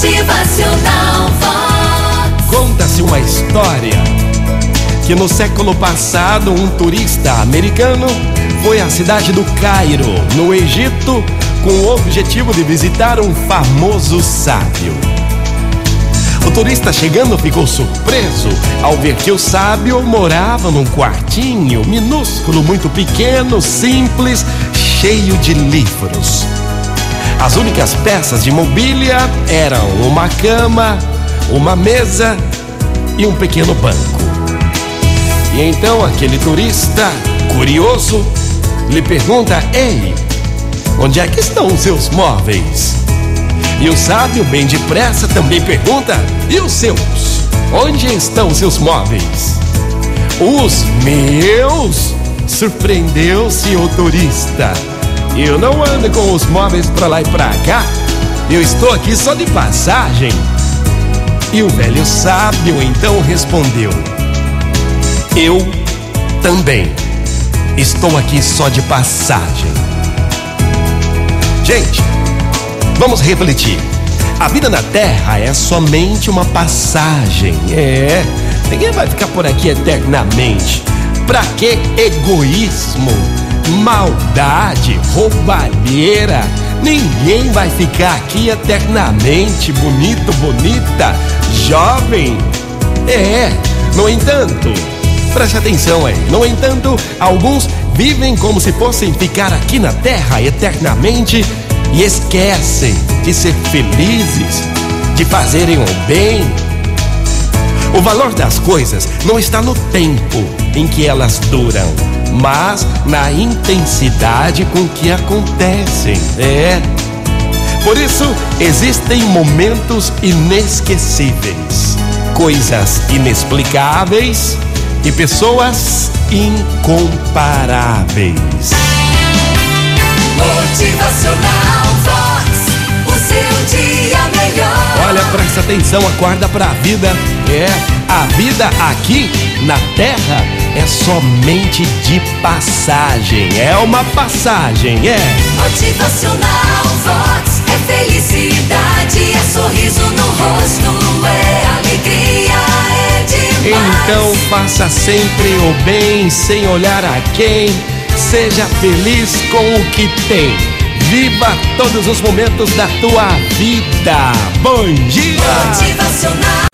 Motivacional Vox. Conta-se uma história que no século passado um turista americano foi à cidade do Cairo, no Egito, com o objetivo de visitar um famoso sábio. O turista chegando ficou surpreso ao ver que o sábio morava num quartinho minúsculo, muito pequeno, simples, cheio de livros. As únicas peças de mobília eram uma cama, uma mesa e um pequeno banco. E então aquele turista, curioso, lhe pergunta: Ei, onde é que estão os seus móveis? E o sábio, bem depressa, também pergunta: E os seus? Onde estão os seus móveis? Os meus? Surpreendeu-se o turista. Eu não ando com os móveis pra lá e pra cá. Eu estou aqui só de passagem. E o velho sábio então respondeu: Eu também estou aqui só de passagem. Gente, vamos refletir. A vida na Terra é somente uma passagem. É, ninguém vai ficar por aqui eternamente. Pra que egoísmo? Maldade, roubalheira. Ninguém vai ficar aqui eternamente bonito, bonita, jovem. É, no entanto, preste atenção aí. No entanto, alguns vivem como se fossem ficar aqui na terra eternamente e esquecem de ser felizes, de fazerem o bem. O valor das coisas não está no tempo em que elas duram mas na intensidade com que acontecem. É. Por isso, existem momentos inesquecíveis, coisas inexplicáveis e pessoas incomparáveis. Motivacional Vox, o seu dia melhor. Olha, presta atenção, acorda pra vida. É, a vida aqui na terra é somente de passagem. É uma passagem, é. Motivacional Vox é felicidade, é sorriso no rosto, é alegria, é demais. Então faça sempre o bem sem olhar a quem. Seja feliz com o que tem. Viva todos os momentos da tua vida. Bom dia! Motivacional